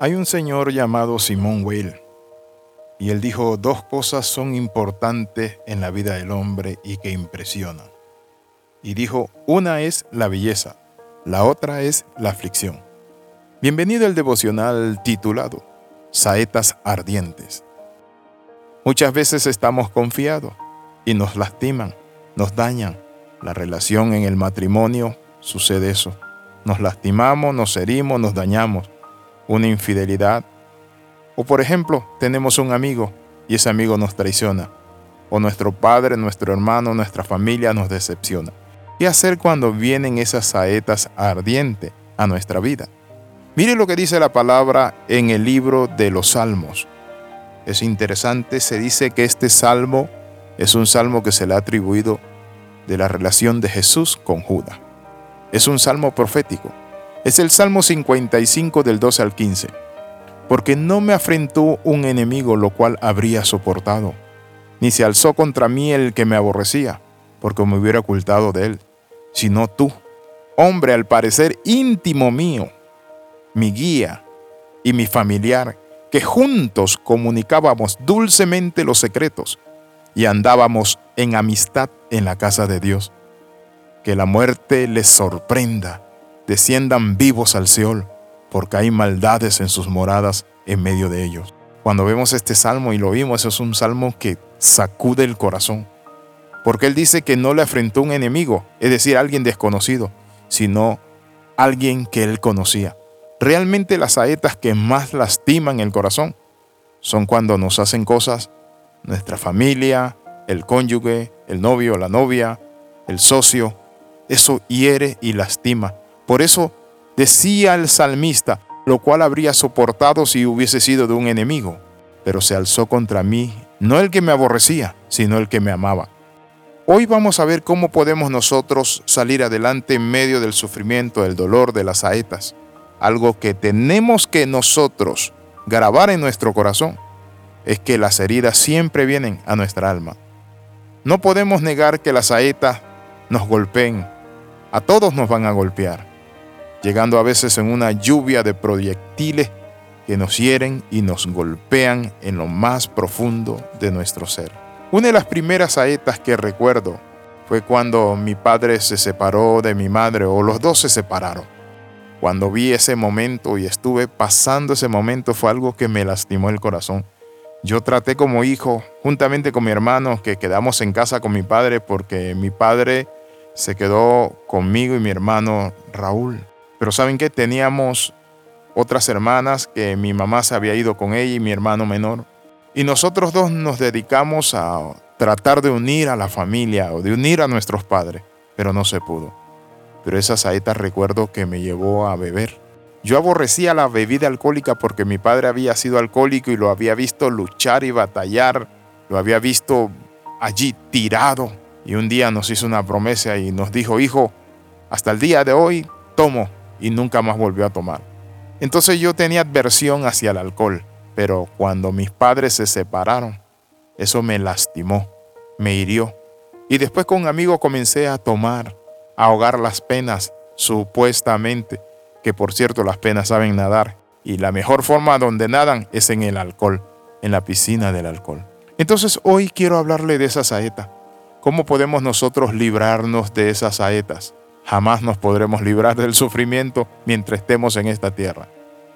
Hay un señor llamado Simón Weil y él dijo dos cosas son importantes en la vida del hombre y que impresionan. Y dijo, una es la belleza, la otra es la aflicción. Bienvenido al devocional titulado Saetas Ardientes. Muchas veces estamos confiados y nos lastiman, nos dañan. La relación en el matrimonio sucede eso. Nos lastimamos, nos herimos, nos dañamos una infidelidad. O por ejemplo, tenemos un amigo y ese amigo nos traiciona. O nuestro padre, nuestro hermano, nuestra familia nos decepciona. ¿Qué hacer cuando vienen esas saetas ardientes a nuestra vida? Mire lo que dice la palabra en el libro de los Salmos. Es interesante, se dice que este salmo es un salmo que se le ha atribuido de la relación de Jesús con Judas. Es un salmo profético es el Salmo 55 del 12 al 15. Porque no me afrentó un enemigo lo cual habría soportado, ni se alzó contra mí el que me aborrecía, porque me hubiera ocultado de él, sino tú, hombre al parecer íntimo mío, mi guía y mi familiar, que juntos comunicábamos dulcemente los secretos y andábamos en amistad en la casa de Dios. Que la muerte les sorprenda desciendan vivos al Seol, porque hay maldades en sus moradas en medio de ellos. Cuando vemos este salmo y lo vimos, es un salmo que sacude el corazón, porque él dice que no le afrentó un enemigo, es decir, alguien desconocido, sino alguien que él conocía. Realmente las saetas que más lastiman el corazón son cuando nos hacen cosas nuestra familia, el cónyuge, el novio, la novia, el socio. Eso hiere y lastima. Por eso decía el salmista, lo cual habría soportado si hubiese sido de un enemigo, pero se alzó contra mí, no el que me aborrecía, sino el que me amaba. Hoy vamos a ver cómo podemos nosotros salir adelante en medio del sufrimiento, del dolor, de las saetas. Algo que tenemos que nosotros grabar en nuestro corazón es que las heridas siempre vienen a nuestra alma. No podemos negar que las saetas nos golpeen. A todos nos van a golpear llegando a veces en una lluvia de proyectiles que nos hieren y nos golpean en lo más profundo de nuestro ser. Una de las primeras saetas que recuerdo fue cuando mi padre se separó de mi madre o los dos se separaron. Cuando vi ese momento y estuve pasando ese momento fue algo que me lastimó el corazón. Yo traté como hijo, juntamente con mi hermano, que quedamos en casa con mi padre porque mi padre se quedó conmigo y mi hermano Raúl. Pero ¿saben qué? Teníamos otras hermanas que mi mamá se había ido con ella y mi hermano menor. Y nosotros dos nos dedicamos a tratar de unir a la familia o de unir a nuestros padres, pero no se pudo. Pero esa saeta recuerdo que me llevó a beber. Yo aborrecía la bebida alcohólica porque mi padre había sido alcohólico y lo había visto luchar y batallar, lo había visto allí tirado. Y un día nos hizo una promesa y nos dijo, hijo, hasta el día de hoy tomo, y nunca más volvió a tomar. Entonces yo tenía adversión hacia el alcohol, pero cuando mis padres se separaron, eso me lastimó, me hirió. Y después con un amigo comencé a tomar, a ahogar las penas, supuestamente, que por cierto las penas saben nadar, y la mejor forma donde nadan es en el alcohol, en la piscina del alcohol. Entonces hoy quiero hablarle de esa saeta. ¿Cómo podemos nosotros librarnos de esas saetas? Jamás nos podremos librar del sufrimiento mientras estemos en esta tierra.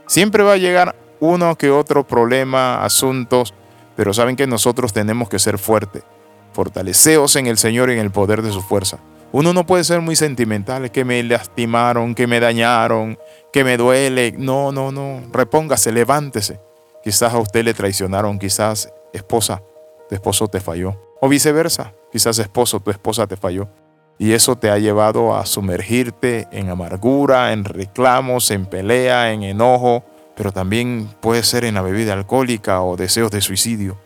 Siempre va a llegar uno que otro problema, asuntos, pero saben que nosotros tenemos que ser fuertes, fortaleceos en el Señor y en el poder de su fuerza. Uno no puede ser muy sentimental, que me lastimaron, que me dañaron, que me duele. No, no, no. Repóngase, levántese. Quizás a usted le traicionaron, quizás esposa, tu esposo te falló. O viceversa, quizás esposo, tu esposa te falló. Y eso te ha llevado a sumergirte en amargura, en reclamos, en pelea, en enojo, pero también puede ser en la bebida alcohólica o deseos de suicidio.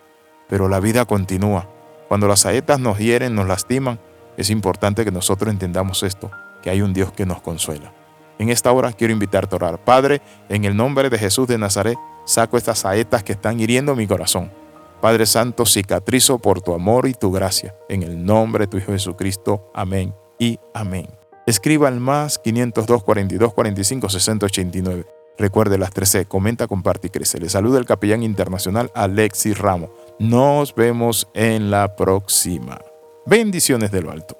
Pero la vida continúa. Cuando las saetas nos hieren, nos lastiman, es importante que nosotros entendamos esto, que hay un Dios que nos consuela. En esta hora quiero invitarte a orar. Padre, en el nombre de Jesús de Nazaret, saco estas saetas que están hiriendo mi corazón. Padre Santo, cicatrizo por tu amor y tu gracia. En el nombre de tu Hijo Jesucristo. Amén y amén. Escriba al más 502 42 45 60 89. Recuerde las 13, comenta, comparte y crece. Le saluda el capellán internacional Alexis Ramos. Nos vemos en la próxima. Bendiciones de lo alto.